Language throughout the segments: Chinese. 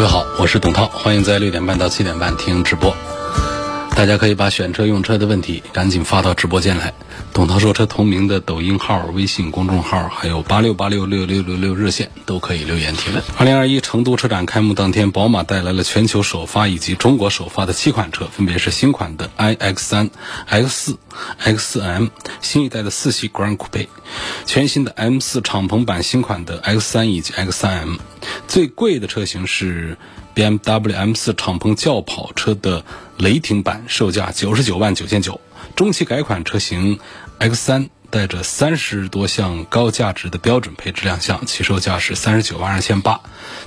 各位好，我是董涛，欢迎在六点半到七点半听直播。大家可以把选车用车的问题赶紧发到直播间来。董涛说车同名的抖音号、微信公众号，还有八六八六六六六六热线都可以留言提问。二零二一成都车展开幕当天，宝马带来了全球首发以及中国首发的七款车，分别是新款的 iX 三、X 四、X M 新一代的四系 Grand Coupe，全新的 M 四敞篷版新款的 X 三以及 X 三 M，最贵的车型是 BMW M 四敞篷轿跑车的雷霆版，售价九十九万九千九。中期改款车型 X 三带着三十多项高价值的标准配置亮相，起售价是三十九万二千八。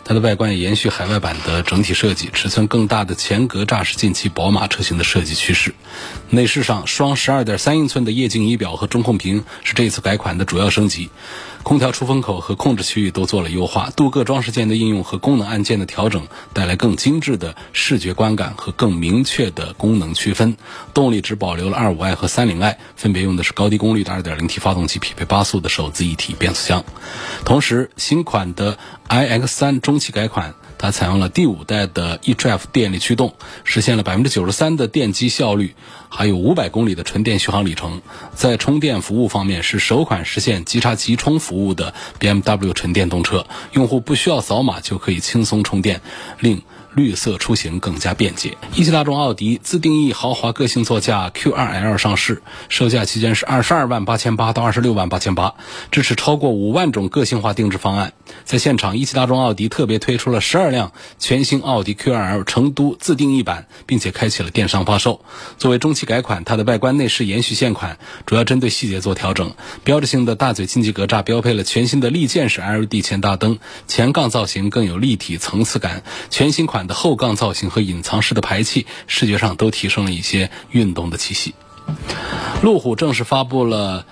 它的外观也延续海外版的整体设计，尺寸更大的前格栅是近期宝马车型的设计趋势。内饰上，双十二点三英寸的液晶仪表和中控屏是这次改款的主要升级。空调出风口和控制区域都做了优化，镀铬装饰件的应用和功能按键的调整，带来更精致的视觉观感和更明确的功能区分。动力只保留了 25i 和 30i，分别用的是高低功率的 2.0T 发动机，匹配八速的手自一体变速箱。同时，新款的 iX3 中期改款。它采用了第五代的 eDrive 电力驱动，实现了百分之九十三的电机效率，还有五百公里的纯电续航里程。在充电服务方面，是首款实现即插即充服务的 BMW 纯电动车，用户不需要扫码就可以轻松充电，令。绿色出行更加便捷。一汽大众奥迪自定义豪华个性座驾 Q2L 上市，售价期间是二十二万八千八到二十六万八千八，支持超过五万种个性化定制方案。在现场，一汽大众奥迪特别推出了十二辆全新奥迪 Q2L 成都自定义版，并且开启了电商发售。作为中期改款，它的外观内饰延续现款，主要针对细节做调整。标志性的大嘴进气格栅标配了全新的立件式 LED 前大灯，前杠造型更有立体层次感。全新款。的后杠造型和隐藏式的排气，视觉上都提升了一些运动的气息。路虎正式发布了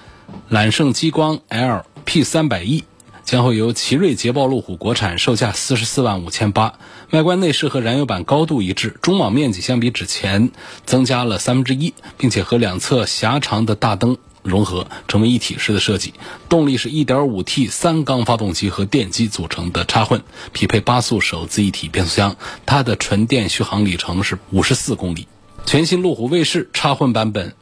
揽胜激光 L P 三百 E，将会由奇瑞捷豹路虎国产，售价四十四万五千八。外观内饰和燃油版高度一致，中网面积相比之前增加了三分之一，并且和两侧狭长的大灯。融合成为一体式的设计，动力是一点五 T 三缸发动机和电机组成的插混，匹配八速手自一体变速箱，它的纯电续航里程是五十四公里。全新路虎卫士插混版本，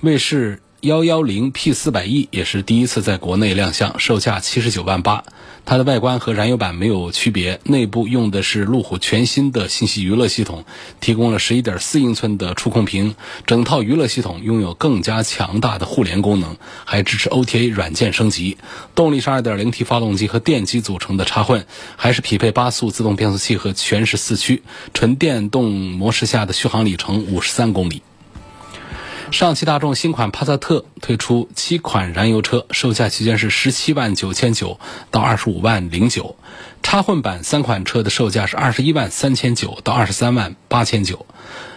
卫士。幺幺零 P 四百 E 也是第一次在国内亮相，售价七十九万八。它的外观和燃油版没有区别，内部用的是路虎全新的信息娱乐系统，提供了十一点四英寸的触控屏，整套娱乐系统拥有更加强大的互联功能，还支持 OTA 软件升级。动力是二点零 T 发动机和电机组成的插混，还是匹配八速自动变速器和全时四驱，纯电动模式下的续航里程五十三公里。上汽大众新款帕萨特推出七款燃油车，售价区间是十七万九千九到二十五万零九，插混版三款车的售价是二十一万三千九到二十三万八千九。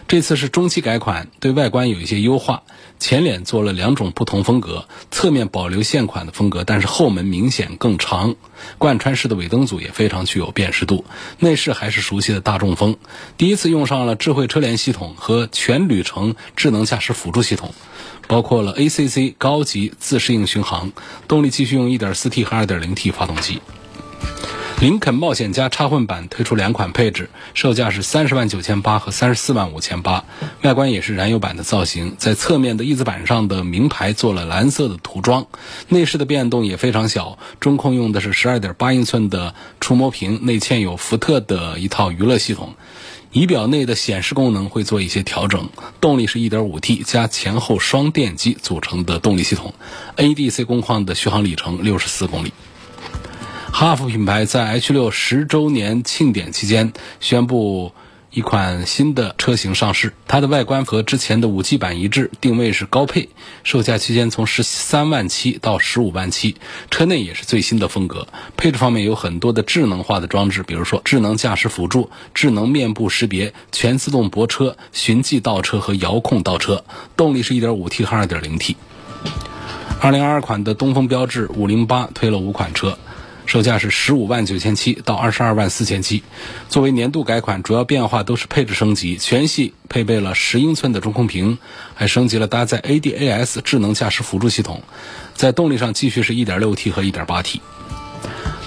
这次是中期改款，对外观有一些优化。前脸做了两种不同风格，侧面保留现款的风格，但是后门明显更长。贯穿式的尾灯组也非常具有辨识度。内饰还是熟悉的大众风，第一次用上了智慧车联系统和全旅程智能驾驶辅助系统，包括了 ACC 高级自适应巡航。动力继续用 1.4T 和 2.0T 发动机。林肯冒险家插混版推出两款配置，售价是三十万九千八和三十四万五千八。外观也是燃油版的造型，在侧面的翼子板上的名牌做了蓝色的涂装。内饰的变动也非常小，中控用的是十二点八英寸的触摸屏，内嵌有福特的一套娱乐系统。仪表内的显示功能会做一些调整。动力是一点五 T 加前后双电机组成的动力系统，ADC 工况的续航里程六十四公里。哈弗品牌在 H 六十周年庆典期间宣布，一款新的车型上市，它的外观和之前的五 G 版一致，定位是高配，售价区间从十三万七到十五万七。车内也是最新的风格，配置方面有很多的智能化的装置，比如说智能驾驶辅助、智能面部识别、全自动泊车、循迹倒车和遥控倒车。动力是 1.5T 和 2.0T。2022款的东风标致508推了五款车。售价是十五万九千七到二十二万四千七。作为年度改款，主要变化都是配置升级，全系配备了十英寸的中控屏，还升级了搭载 ADAS 智能驾驶辅助系统。在动力上继续是一点六 T 和一点八 T。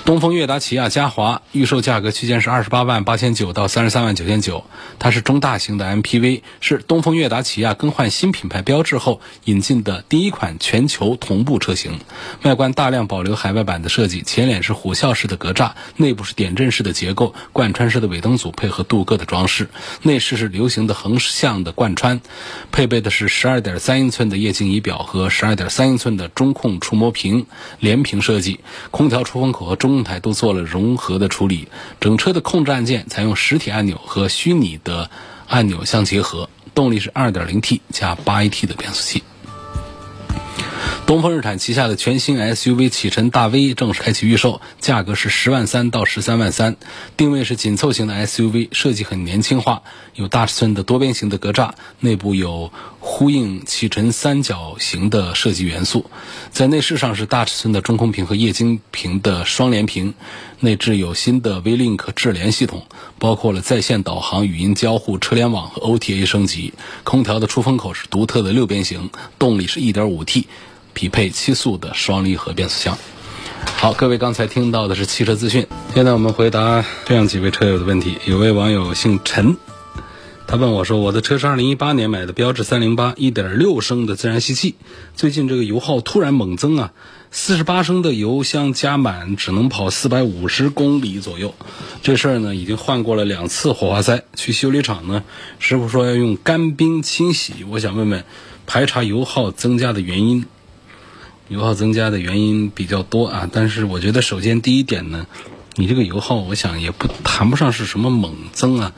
东风悦达起亚嘉华预售价格区间是二十八万八千九到三十三万九千九，它是中大型的 MPV，是东风悦达起亚更换新品牌标志后引进的第一款全球同步车型。外观大量保留海外版的设计，前脸是虎啸式的格栅，内部是点阵式的结构，贯穿式的尾灯组配合镀铬的装饰。内饰是流行的横向的贯穿，配备的是十二点三英寸的液晶仪表和十二点三英寸的中控触摸屏，连屏设计。空调出风口和中动态都做了融合的处理，整车的控制按键采用实体按钮和虚拟的按钮相结合，动力是 2.0T 加 8AT 的变速器。东风日产旗下的全新 SUV 启辰大 V 正式开启预售，价格是十万三到十三万三，定位是紧凑型的 SUV，设计很年轻化，有大尺寸的多边形的格栅，内部有呼应启辰三角形的设计元素。在内饰上是大尺寸的中控屏和液晶屏的双联屏，内置有新的 V-Link 智联系统，包括了在线导航、语音交互、车联网和 OTA 升级。空调的出风口是独特的六边形，动力是一点五 T。匹配七速的双离合变速箱。好，各位刚才听到的是汽车资讯，现在我们回答这样几位车友的问题。有位网友姓陈，他问我说：“我的车是二零一八年买的标致三零八，一点六升的自然吸气，最近这个油耗突然猛增啊，四十八升的油箱加满只能跑四百五十公里左右。这事儿呢，已经换过了两次火花塞，去修理厂呢，师傅说要用干冰清洗。我想问问，排查油耗增加的原因。”油耗增加的原因比较多啊，但是我觉得首先第一点呢，你这个油耗我想也不谈不上是什么猛增啊。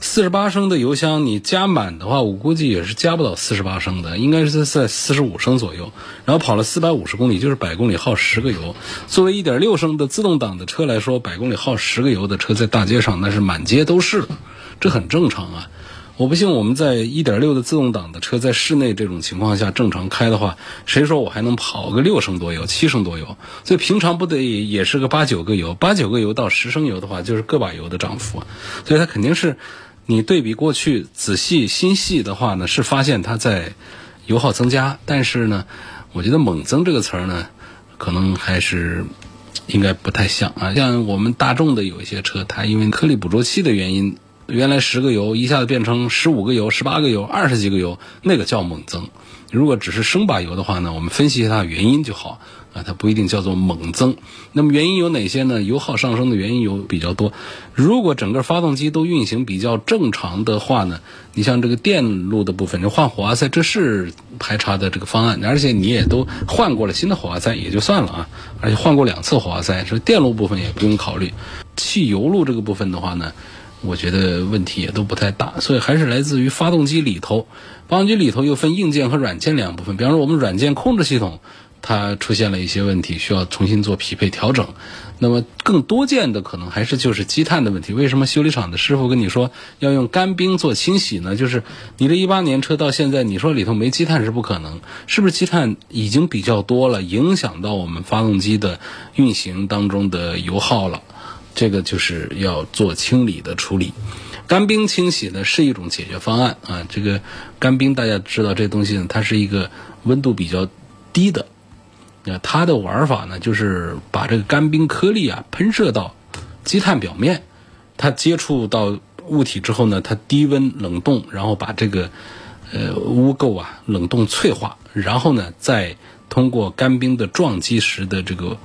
四十八升的油箱你加满的话，我估计也是加不到四十八升的，应该是在四十五升左右。然后跑了四百五十公里，就是百公里耗十个油。作为一点六升的自动挡的车来说，百公里耗十个油的车在大街上那是满街都是，这很正常啊。我不信我们在一点六的自动挡的车在室内这种情况下正常开的话，谁说我还能跑个六升多油、七升多油？所以平常不得也是个八九个油，八九个油到十升油的话，就是个把油的涨幅。所以它肯定是，你对比过去仔细心细的话呢，是发现它在油耗增加。但是呢，我觉得“猛增”这个词儿呢，可能还是应该不太像啊。像我们大众的有一些车，它因为颗粒捕捉器的原因。原来十个油一下子变成十五个油、十八个油、二十几个油，那个叫猛增。如果只是升把油的话呢，我们分析一下它原因就好啊，它不一定叫做猛增。那么原因有哪些呢？油耗上升的原因有比较多。如果整个发动机都运行比较正常的话呢，你像这个电路的部分，你换火花塞这是排查的这个方案，而且你也都换过了新的火花塞也就算了啊，而且换过两次火花塞，这电路部分也不用考虑。汽油路这个部分的话呢？我觉得问题也都不太大，所以还是来自于发动机里头。发动机里头又分硬件和软件两部分。比方说，我们软件控制系统它出现了一些问题，需要重新做匹配调整。那么更多见的可能还是就是积碳的问题。为什么修理厂的师傅跟你说要用干冰做清洗呢？就是你这一八年车到现在，你说里头没积碳是不可能，是不是积碳已经比较多了，影响到我们发动机的运行当中的油耗了？这个就是要做清理的处理，干冰清洗呢是一种解决方案啊。这个干冰大家知道，这东西呢它是一个温度比较低的，那它的玩法呢就是把这个干冰颗粒啊喷射到积碳表面，它接触到物体之后呢，它低温冷冻，然后把这个呃污垢啊冷冻脆化，然后呢再通过干冰的撞击时的这个。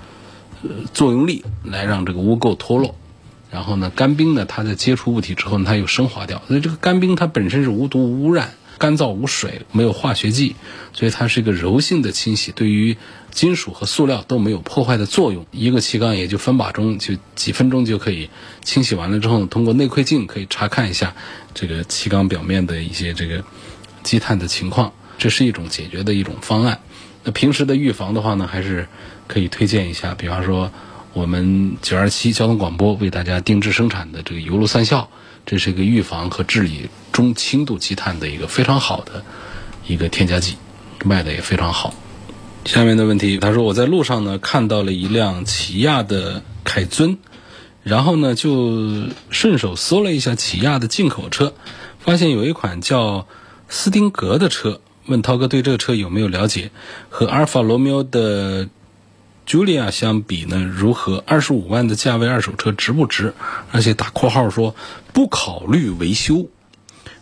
作用力来让这个污垢脱落，然后呢，干冰呢，它在接触物体之后，它又升华掉。所以这个干冰它本身是无毒无污染，干燥无水，没有化学剂，所以它是一个柔性的清洗，对于金属和塑料都没有破坏的作用。一个气缸也就分把钟，就几分钟就可以清洗完了之后，通过内窥镜可以查看一下这个气缸表面的一些这个积碳的情况，这是一种解决的一种方案。那平时的预防的话呢，还是可以推荐一下，比方说我们九二七交通广播为大家定制生产的这个油路三效，这是一个预防和治理中轻度积碳的一个非常好的一个添加剂，卖的也非常好。下面的问题，他说我在路上呢看到了一辆起亚的凯尊，然后呢就顺手搜了一下起亚的进口车，发现有一款叫斯丁格的车。问涛哥对这个车有没有了解？和阿尔法罗密欧的 Julia 相比呢？如何？二十五万的价位二手车值不值？而且打括号说不考虑维修。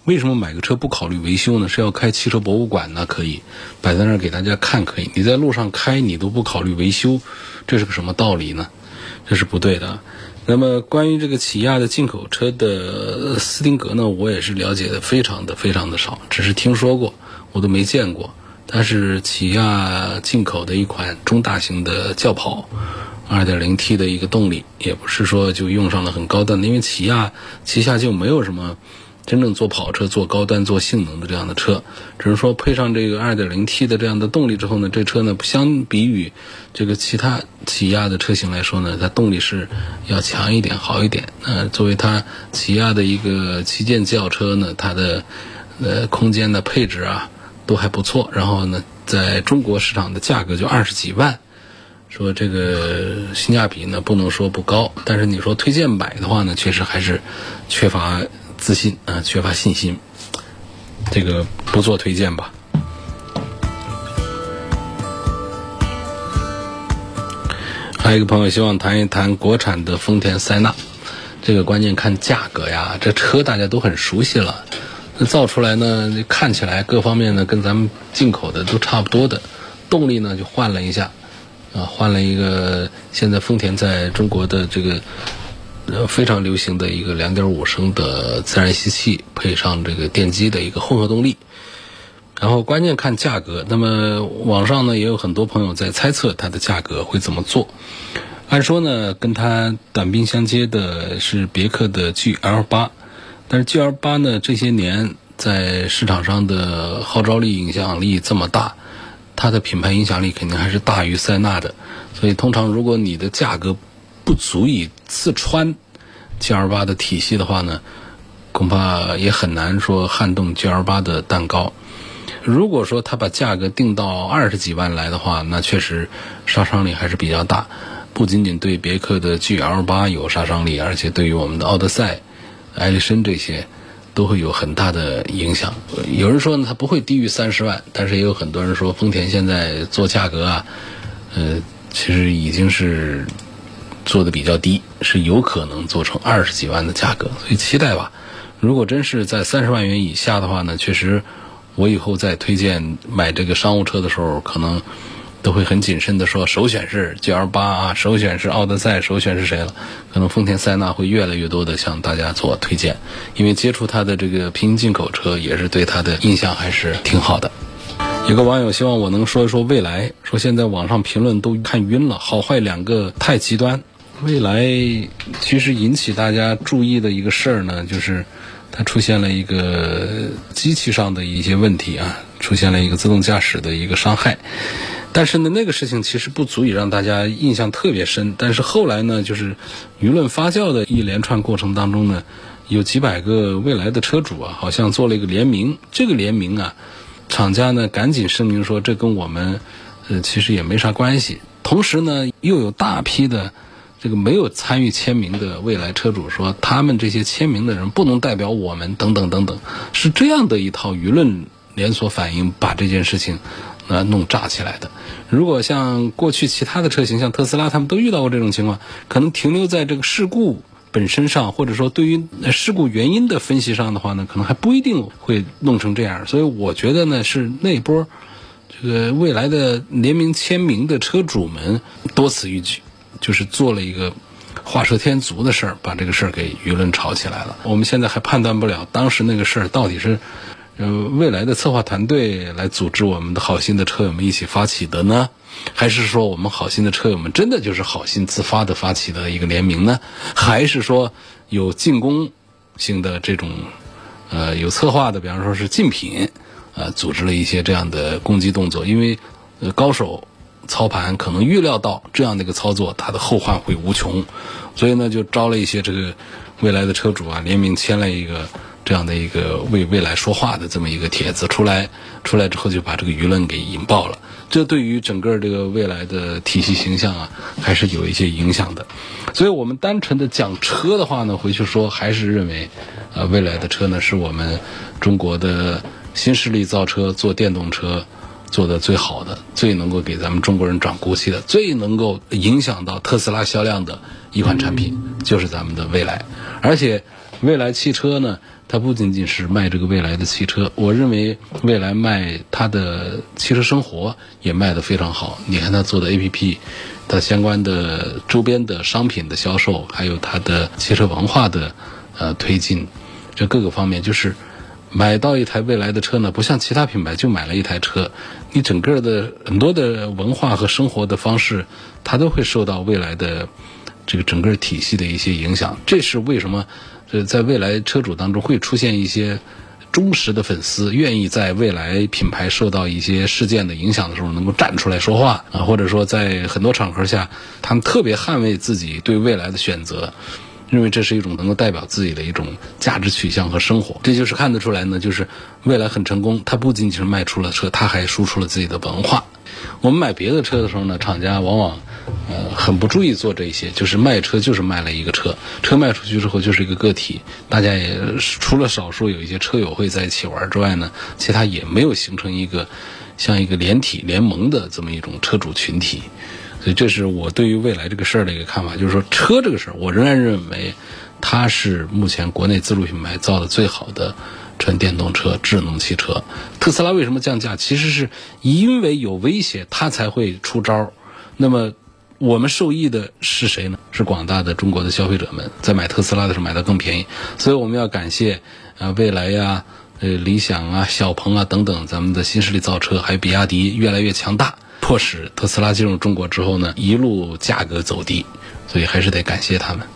为什么买个车不考虑维修呢？是要开汽车博物馆呢？可以摆在那儿给大家看，可以。你在路上开，你都不考虑维修，这是个什么道理呢？这是不对的。那么关于这个起亚的进口车的斯汀格呢，我也是了解的非常的非常的少，只是听说过。我都没见过，它是起亚进口的一款中大型的轿跑，2.0T 的一个动力，也不是说就用上了很高端的，因为起亚旗下就没有什么真正做跑车、做高端、做性能的这样的车，只是说配上这个 2.0T 的这样的动力之后呢，这车呢相比于这个其他起亚的车型来说呢，它动力是要强一点、好一点。呃，作为它起亚的一个旗舰轿车呢，它的呃空间的配置啊。都还不错，然后呢，在中国市场的价格就二十几万，说这个性价比呢不能说不高，但是你说推荐买的话呢，确实还是缺乏自信啊，缺乏信心，这个不做推荐吧。还有一个朋友希望谈一谈国产的丰田塞纳，这个关键看价格呀，这车大家都很熟悉了。那造出来呢，看起来各方面呢跟咱们进口的都差不多的，动力呢就换了一下，啊，换了一个现在丰田在中国的这个非常流行的一个2.5升的自然吸气，配上这个电机的一个混合动力。然后关键看价格，那么网上呢也有很多朋友在猜测它的价格会怎么做。按说呢，跟它短兵相接的是别克的 GL8。但是 G L 八呢，这些年在市场上的号召力、影响力这么大，它的品牌影响力肯定还是大于塞纳的。所以，通常如果你的价格不足以刺穿 G L 八的体系的话呢，恐怕也很难说撼动 G L 八的蛋糕。如果说他把价格定到二十几万来的话，那确实杀伤力还是比较大。不仅仅对别克的 G L 八有杀伤力，而且对于我们的奥德赛。艾力绅这些都会有很大的影响。有人说呢，它不会低于三十万，但是也有很多人说，丰田现在做价格啊，呃，其实已经是做的比较低，是有可能做成二十几万的价格。所以期待吧。如果真是在三十万元以下的话呢，确实，我以后再推荐买这个商务车的时候，可能。都会很谨慎的说，首选是 G L 八啊，首选是奥德赛，首选是谁了？可能丰田塞纳会越来越多的向大家做推荐，因为接触它的这个平行进口车也是对它的印象还是挺好的。有个网友希望我能说一说未来，说现在网上评论都看晕了，好坏两个太极端。未来其实引起大家注意的一个事儿呢，就是它出现了一个机器上的一些问题啊，出现了一个自动驾驶的一个伤害。但是呢，那个事情其实不足以让大家印象特别深。但是后来呢，就是舆论发酵的一连串过程当中呢，有几百个未来的车主啊，好像做了一个联名。这个联名啊，厂家呢赶紧声明说，这跟我们呃其实也没啥关系。同时呢，又有大批的这个没有参与签名的未来车主说，他们这些签名的人不能代表我们，等等等等，是这样的一套舆论连锁反应，把这件事情。呃，弄炸起来的。如果像过去其他的车型，像特斯拉，他们都遇到过这种情况，可能停留在这个事故本身上，或者说对于事故原因的分析上的话呢，可能还不一定会弄成这样。所以我觉得呢，是那波这个未来的联名签名的车主们多此一举，就是做了一个画蛇添足的事儿，把这个事儿给舆论炒起来了。我们现在还判断不了当时那个事儿到底是。呃，未来的策划团队来组织我们的好心的车友们一起发起的呢？还是说我们好心的车友们真的就是好心自发的发起的一个联名呢？还是说有进攻性的这种呃有策划的，比方说是竞品，呃，组织了一些这样的攻击动作？因为呃高手操盘可能预料到这样的一个操作，它的后患会无穷，所以呢就招了一些这个未来的车主啊联名签了一个。这样的一个为未来说话的这么一个帖子出来，出来之后就把这个舆论给引爆了。这对于整个这个未来的体系形象啊，还是有一些影响的。所以我们单纯的讲车的话呢，回去说还是认为，呃，未来的车呢是我们中国的新势力造车做电动车做的最好的，最能够给咱们中国人长骨气的，最能够影响到特斯拉销量的一款产品，就是咱们的未来。而且未来汽车呢。它不仅仅是卖这个未来的汽车，我认为未来卖它的汽车生活也卖得非常好。你看它做的 APP，它相关的周边的商品的销售，还有它的汽车文化的呃推进，这各个方面就是买到一台未来的车呢，不像其他品牌就买了一台车，你整个的很多的文化和生活的方式，它都会受到未来的这个整个体系的一些影响。这是为什么？这在未来车主当中会出现一些忠实的粉丝，愿意在未来品牌受到一些事件的影响的时候，能够站出来说话啊，或者说在很多场合下，他们特别捍卫自己对未来的选择，认为这是一种能够代表自己的一种价值取向和生活。这就是看得出来呢，就是未来很成功，它不仅仅是卖出了车，它还输出了自己的文化。我们买别的车的时候呢，厂家往往。呃，很不注意做这些，就是卖车就是卖了一个车，车卖出去之后就是一个个体，大家也除了少数有一些车友会在一起玩之外呢，其他也没有形成一个像一个连体联盟的这么一种车主群体，所以这是我对于未来这个事儿的一个看法，就是说车这个事儿，我仍然认为它是目前国内自主品牌造的最好的纯电动车、智能汽车。特斯拉为什么降价？其实是因为有威胁，它才会出招。那么。我们受益的是谁呢？是广大的中国的消费者们，在买特斯拉的时候买的更便宜，所以我们要感谢啊未来呀、呃理想啊、小鹏啊等等咱们的新势力造车，还有比亚迪越来越强大，迫使特斯拉进入中国之后呢，一路价格走低，所以还是得感谢他们。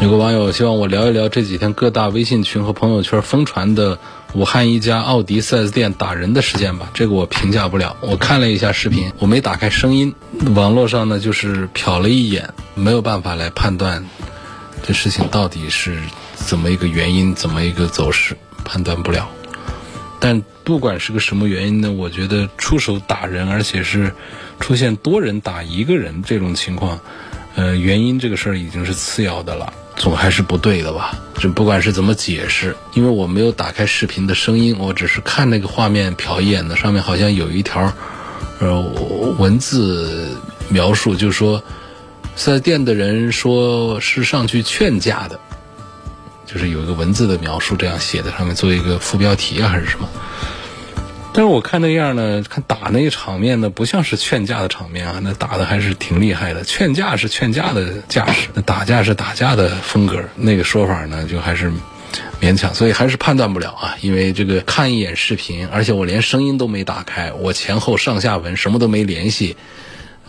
有个网友希望我聊一聊这几天各大微信群和朋友圈疯传的。武汉一家奥迪 4S 店打人的事件吧，这个我评价不了。我看了一下视频，我没打开声音。网络上呢，就是瞟了一眼，没有办法来判断这事情到底是怎么一个原因，怎么一个走势，判断不了。但不管是个什么原因呢，我觉得出手打人，而且是出现多人打一个人这种情况，呃，原因这个事儿已经是次要的了。总还是不对的吧？就不管是怎么解释，因为我没有打开视频的声音，我只是看那个画面瞟一眼的，上面好像有一条，呃，文字描述，就是说，四 S 店的人说是上去劝架的，就是有一个文字的描述这样写在上面，做一个副标题啊，还是什么？但是我看那样呢，看打那个场面呢，不像是劝架的场面啊，那打的还是挺厉害的。劝架是劝架的架势，那打架是打架的风格。那个说法呢，就还是勉强，所以还是判断不了啊。因为这个看一眼视频，而且我连声音都没打开，我前后上下文什么都没联系，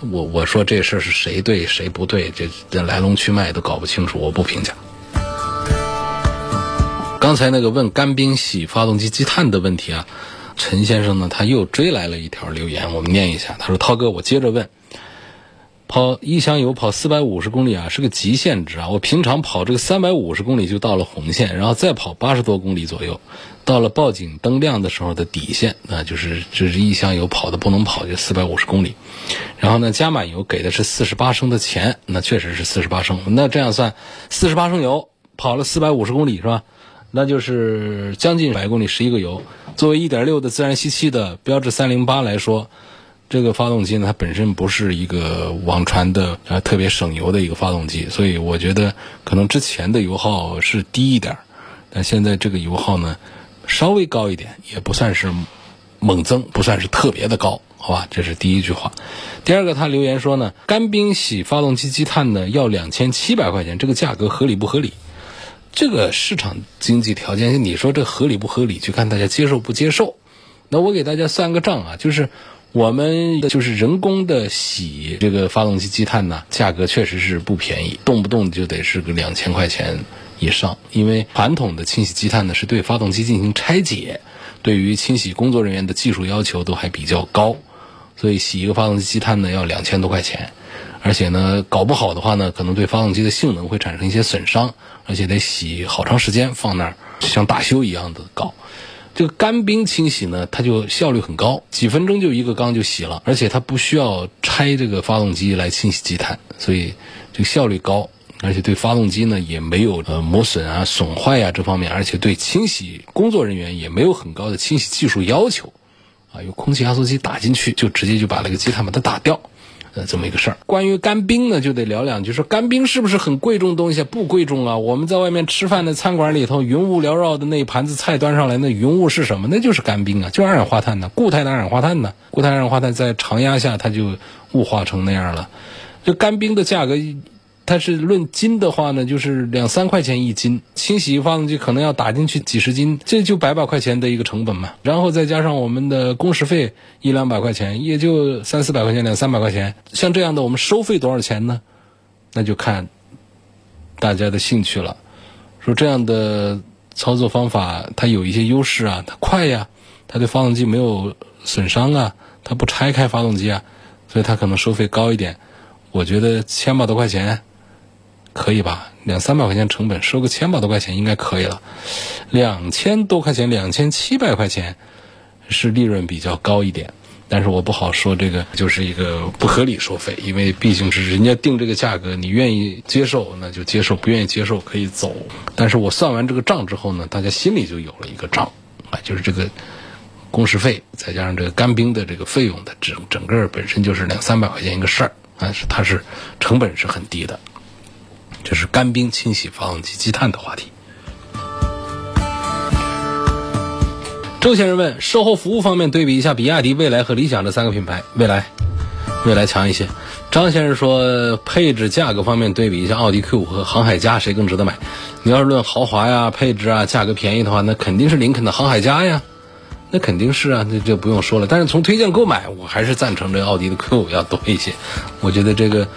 我我说这事儿是谁对谁不对，这这来龙去脉都搞不清楚，我不评价。刚才那个问干冰洗发动机积碳的问题啊。陈先生呢，他又追来了一条留言，我们念一下。他说：“涛哥，我接着问，跑一箱油跑四百五十公里啊，是个极限值啊。我平常跑这个三百五十公里就到了红线，然后再跑八十多公里左右，到了报警灯亮的时候的底线，那就是这是一箱油跑的不能跑就四百五十公里。然后呢，加满油给的是四十八升的钱，那确实是四十八升。那这样算，四十八升油跑了四百五十公里是吧？那就是将近百公里十一个油。”作为1.6的自然吸气的标致308来说，这个发动机呢，它本身不是一个网传的呃特别省油的一个发动机，所以我觉得可能之前的油耗是低一点，但现在这个油耗呢稍微高一点，也不算是猛增，不算是特别的高，好吧？这是第一句话。第二个，他留言说呢，干冰洗发动机积碳呢要两千七百块钱，这个价格合理不合理？这个市场经济条件，你说这合理不合理，就看大家接受不接受。那我给大家算个账啊，就是我们就是人工的洗这个发动机积碳呢，价格确实是不便宜，动不动就得是个两千块钱以上。因为传统的清洗积碳呢，是对发动机进行拆解，对于清洗工作人员的技术要求都还比较高，所以洗一个发动机积碳呢要两千多块钱。而且呢，搞不好的话呢，可能对发动机的性能会产生一些损伤，而且得洗好长时间放那儿，像大修一样的搞。这个干冰清洗呢，它就效率很高，几分钟就一个缸就洗了，而且它不需要拆这个发动机来清洗积碳，所以这个效率高，而且对发动机呢也没有呃磨损啊、损坏呀这方面，而且对清洗工作人员也没有很高的清洗技术要求，啊，有空气压缩机打进去就直接就把那个积碳把它打掉。呃，这么一个事儿。关于干冰呢，就得聊两句。说干冰是不是很贵重东西？不贵重啊。我们在外面吃饭的餐馆里头，云雾缭绕的那一盘子菜端上来，那云雾是什么？那就是干冰啊，就二氧化碳呢，固态的二氧化碳呢。固态二氧化碳在常压下，它就雾化成那样了。这干冰的价格。它是论斤的话呢，就是两三块钱一斤，清洗发动机可能要打进去几十斤，这就百把块钱的一个成本嘛。然后再加上我们的工时费一两百块钱，也就三四百块钱，两三百块钱。像这样的，我们收费多少钱呢？那就看大家的兴趣了。说这样的操作方法，它有一些优势啊，它快呀，它对发动机没有损伤啊，它不拆开发动机啊，所以它可能收费高一点。我觉得千把多块钱。可以吧，两三百块钱成本收个千把多块钱应该可以了，两千多块钱，两千七百块钱是利润比较高一点，但是我不好说这个就是一个不合理收费，因为毕竟是人家定这个价格，你愿意接受那就接受，不愿意接受可以走。但是我算完这个账之后呢，大家心里就有了一个账啊，就是这个工时费再加上这个干冰的这个费用的整整个本身就是两三百块钱一个事儿，但是它是成本是很低的。这是干冰清洗发动机积碳的话题。周先生问：售后服务方面对比一下比亚迪、未来和理想这三个品牌，未来，未来强一些。张先生说：配置、价格方面对比一下奥迪 Q 五和航海家谁更值得买？你要是论豪华呀、配置啊、价格便宜的话，那肯定是林肯的航海家呀，那肯定是啊，这就不用说了。但是从推荐购买，我还是赞成这奥迪的 Q 五要多一些。我觉得这个。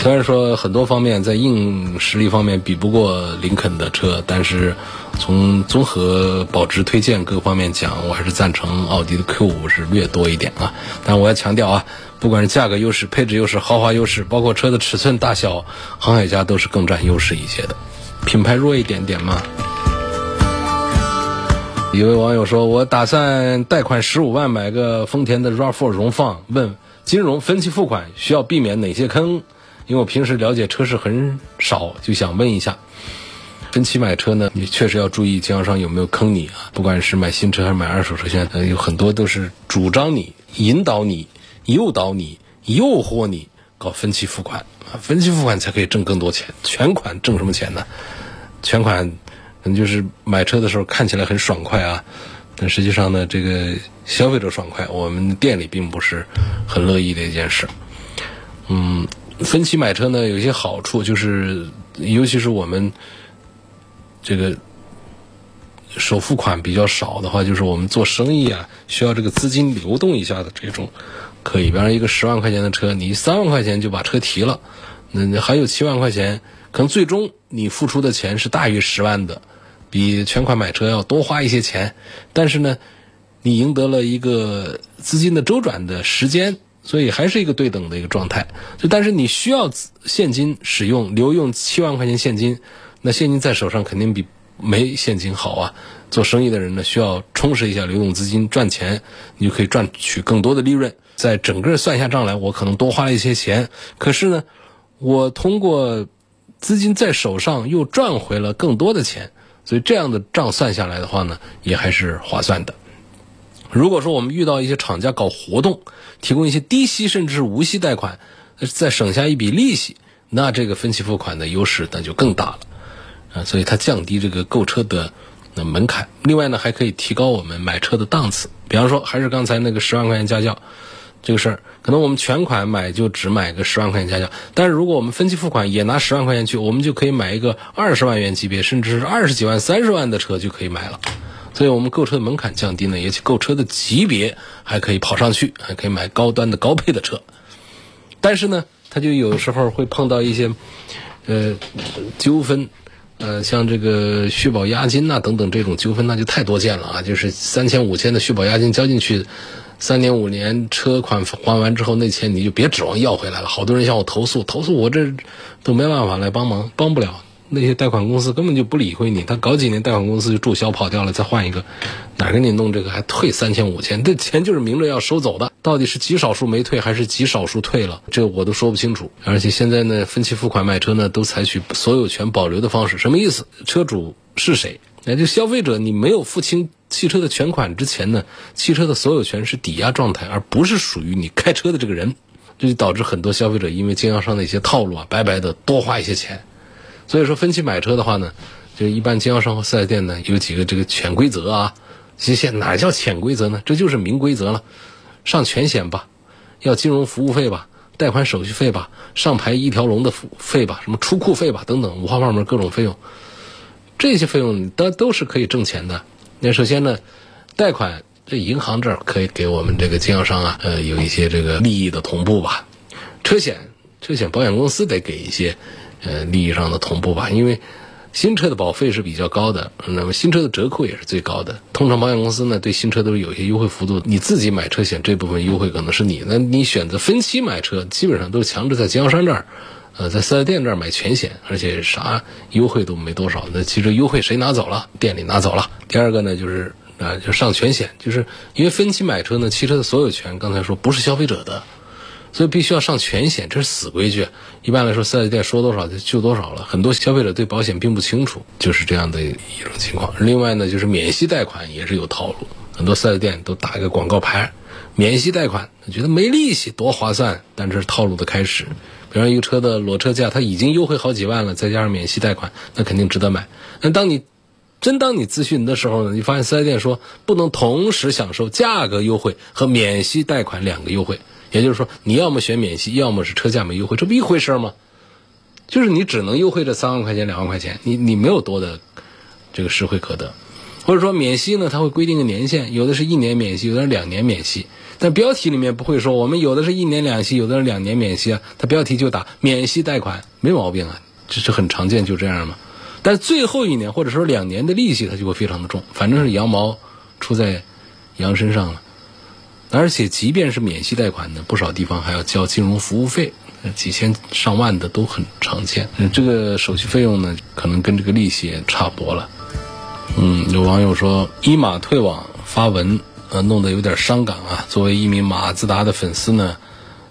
虽然说很多方面在硬实力方面比不过林肯的车，但是从综合保值推荐各方面讲，我还是赞成奥迪的 Q 五是略多一点啊。但我要强调啊，不管是价格优势、配置优势、豪华优势，包括车的尺寸大小，航海家都是更占优势一些的。品牌弱一点点嘛。一位网友说：“我打算贷款十五万买个丰田的 RAV4 荣放，问金融分期付款需要避免哪些坑？”因为我平时了解车市很少，就想问一下，分期买车呢，你确实要注意经销商有没有坑你啊？不管是买新车还是买二手车，现在有很多都是主张你、引导你、诱导你、诱惑你搞分期付款啊，分期付款才可以挣更多钱，全款挣什么钱呢？全款可能就是买车的时候看起来很爽快啊，但实际上呢，这个消费者爽快，我们店里并不是很乐意的一件事，嗯。分期买车呢，有一些好处，就是尤其是我们这个首付款比较少的话，就是我们做生意啊，需要这个资金流动一下的这种，可以。比方一个十万块钱的车，你三万块钱就把车提了，那还有七万块钱，可能最终你付出的钱是大于十万的，比全款买车要多花一些钱，但是呢，你赢得了一个资金的周转的时间。所以还是一个对等的一个状态，就但是你需要现金使用，留用七万块钱现金，那现金在手上肯定比没现金好啊。做生意的人呢，需要充实一下流动资金赚钱，你就可以赚取更多的利润。在整个算下账来，我可能多花了一些钱，可是呢，我通过资金在手上又赚回了更多的钱，所以这样的账算下来的话呢，也还是划算的。如果说我们遇到一些厂家搞活动，提供一些低息甚至是无息贷款，再省下一笔利息，那这个分期付款的优势那就更大了，啊，所以它降低这个购车的门槛。另外呢，还可以提高我们买车的档次。比方说，还是刚才那个十万块钱家教，这个事儿，可能我们全款买就只买个十万块钱家教，但是如果我们分期付款也拿十万块钱去，我们就可以买一个二十万元级别，甚至是二十几万、三十万的车就可以买了。所以我们购车的门槛降低呢，也购车的级别还可以跑上去，还可以买高端的高配的车。但是呢，他就有时候会碰到一些呃纠纷。呃，像这个续保押金呐等等这种纠纷，那就太多见了啊！就是三千五千的续保押金交进去，三年五年车款还完之后，那钱你就别指望要回来了。好多人向我投诉，投诉我这都没办法来帮忙，帮不了。那些贷款公司根本就不理会你，他搞几年贷款公司就注销跑掉了，再换一个，哪给你弄这个还退三千五千？这钱就是明着要收走的，到底是极少数没退还是极少数退了，这我都说不清楚。而且现在呢，分期付款买车呢，都采取所有权保留的方式，什么意思？车主是谁？那就消费者，你没有付清汽车的全款之前呢，汽车的所有权是抵押状态，而不是属于你开车的这个人，这就导致很多消费者因为经销商的一些套路啊，白白的多花一些钱。所以说分期买车的话呢，就一般经销商和四 S 店呢有几个这个潜规则啊。其实哪叫潜规则呢？这就是明规则了。上全险吧，要金融服务费吧，贷款手续费吧，上牌一条龙的费吧，什么出库费吧等等五花八门各种费用，这些费用都都是可以挣钱的。那首先呢，贷款这银行这儿可以给我们这个经销商啊，呃有一些这个利益的同步吧。车险车险保险公司得给一些。呃，利益上的同步吧，因为新车的保费是比较高的，那么新车的折扣也是最高的。通常保险公司呢，对新车都是有一些优惠幅度，你自己买车险这部分优惠可能是你，那你选择分期买车，基本上都是强制在经销商这儿，呃，在四 S 店这儿买全险，而且啥优惠都没多少。那其实优惠谁拿走了？店里拿走了。第二个呢，就是啊，就上全险，就是因为分期买车呢，汽车的所有权刚才说不是消费者的。所以必须要上全险，这是死规矩。一般来说，四 S 店说多少就就多少了。很多消费者对保险并不清楚，就是这样的一种情况。另外呢，就是免息贷款也是有套路，很多四 S 店都打一个广告牌，免息贷款，觉得没利息多划算，但这是套路的开始。比方一个车的裸车价，它已经优惠好几万了，再加上免息贷款，那肯定值得买。那当你真当你咨询的时候呢，你发现四 S 店说不能同时享受价格优惠和免息贷款两个优惠。也就是说，你要么选免息，要么是车价没优惠，这不一回事吗？就是你只能优惠这三万块钱、两万块钱，你你没有多的这个实惠可得。或者说免息呢，它会规定个年限，有的是一年免息，有的是两年免息。但标题里面不会说我们有的是一年两息，有的是两年免息啊。它标题就打免息贷款，没毛病啊，这是很常见，就这样嘛。但最后一年或者说两年的利息，它就会非常的重，反正是羊毛出在羊身上了。而且，即便是免息贷款呢，不少地方还要交金融服务费，几千上万的都很常见。这个手续费用呢，可能跟这个利息也差不多了。嗯，有网友说，一马退网发文，呃，弄得有点伤感啊。作为一名马自达的粉丝呢，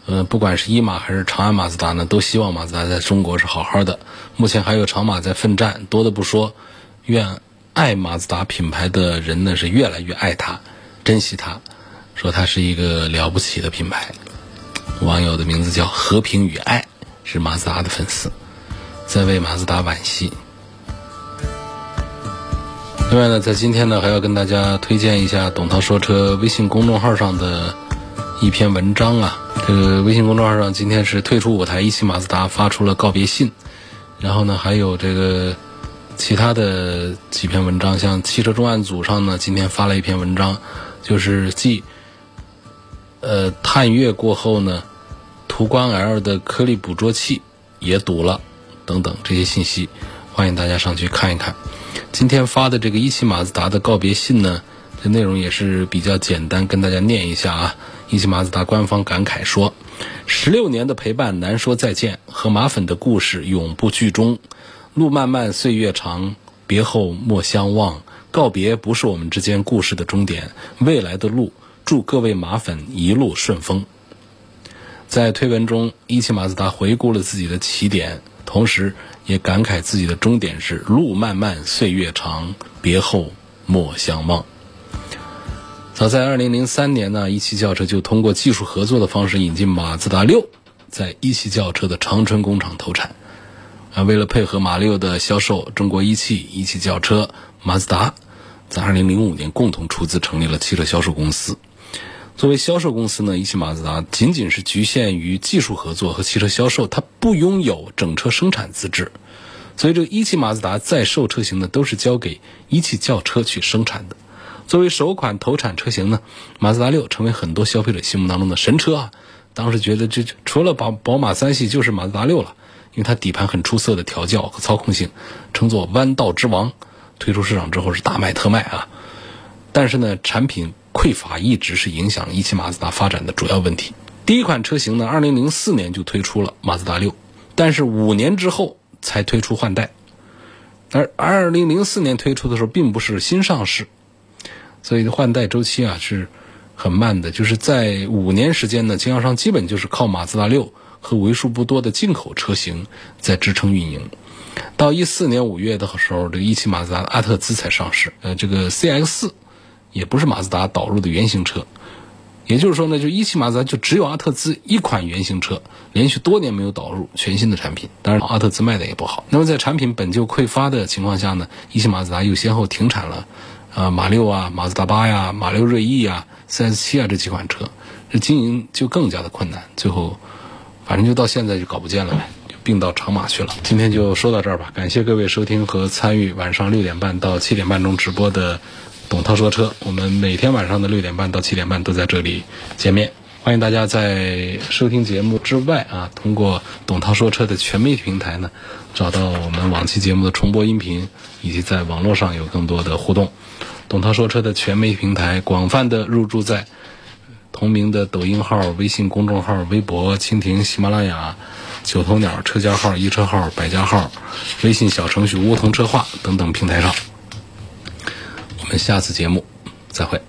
呃，不管是一马还是长安马自达呢，都希望马自达在中国是好好的。目前还有长马在奋战，多的不说，愿爱马自达品牌的人呢是越来越爱它，珍惜它。说它是一个了不起的品牌，网友的名字叫和平与爱，是马自达的粉丝，在为马自达惋惜。另外呢，在今天呢，还要跟大家推荐一下董涛说车微信公众号上的一篇文章啊。这个微信公众号上今天是退出舞台，一汽马自达发出了告别信。然后呢，还有这个其他的几篇文章，像汽车重案组上呢，今天发了一篇文章，就是继。呃，探月过后呢，途观 L 的颗粒捕捉器也堵了，等等这些信息，欢迎大家上去看一看。今天发的这个一汽马自达的告别信呢，这内容也是比较简单，跟大家念一下啊。一汽马自达官方感慨说：“十六年的陪伴难说再见，和马粉的故事永不剧终。路漫漫岁月长，别后莫相忘。告别不是我们之间故事的终点，未来的路。”祝各位马粉一路顺风。在推文中，一汽马自达回顾了自己的起点，同时也感慨自己的终点是路漫漫岁月长，别后莫相忘。早在2003年呢，一汽轿车就通过技术合作的方式引进马自达六，在一汽轿车的长春工厂投产。啊，为了配合马六的销售，中国一汽、一汽轿车、马自达在2005年共同出资成立了汽车销售公司。作为销售公司呢，一汽马自达仅仅是局限于技术合作和汽车销售，它不拥有整车生产资质，所以这个一汽马自达在售车型呢，都是交给一汽轿车去生产的。作为首款投产车型呢，马自达六成为很多消费者心目当中的神车啊。当时觉得这除了宝宝马三系就是马自达六了，因为它底盘很出色的调教和操控性，称作弯道之王。推出市场之后是大卖特卖啊，但是呢，产品匮乏一直是影响一汽马自达发展的主要问题。第一款车型呢，二零零四年就推出了马自达六，但是五年之后才推出换代，而二零零四年推出的时候并不是新上市，所以换代周期啊是很慢的，就是在五年时间呢，经销商基本就是靠马自达六和为数不多的进口车型在支撑运营。到一四年五月的时候，这个一汽马自达阿特兹才上市。呃，这个 CX 四也不是马自达导入的原型车，也就是说呢，就一汽马自达就只有阿特兹一款原型车，连续多年没有导入全新的产品。当然，阿特兹卖的也不好。那么在产品本就匮乏的情况下呢，一汽马自达又先后停产了，啊，马六啊、马自达八呀、马六锐意啊、CS 七啊这几款车，这经营就更加的困难。最后，反正就到现在就搞不见了呗。就并到长马去了。今天就说到这儿吧，感谢各位收听和参与晚上六点半到七点半中直播的董涛说车。我们每天晚上的六点半到七点半都在这里见面。欢迎大家在收听节目之外啊，通过董涛说车的全媒体平台呢，找到我们往期节目的重播音频，以及在网络上有更多的互动。董涛说车的全媒体平台广泛的入驻在同名的抖音号、微信公众号、微博、蜻蜓、喜马拉雅。九头鸟车架号、一车号、百家号、微信小程序梧桐车话等等平台上，我们下次节目再会。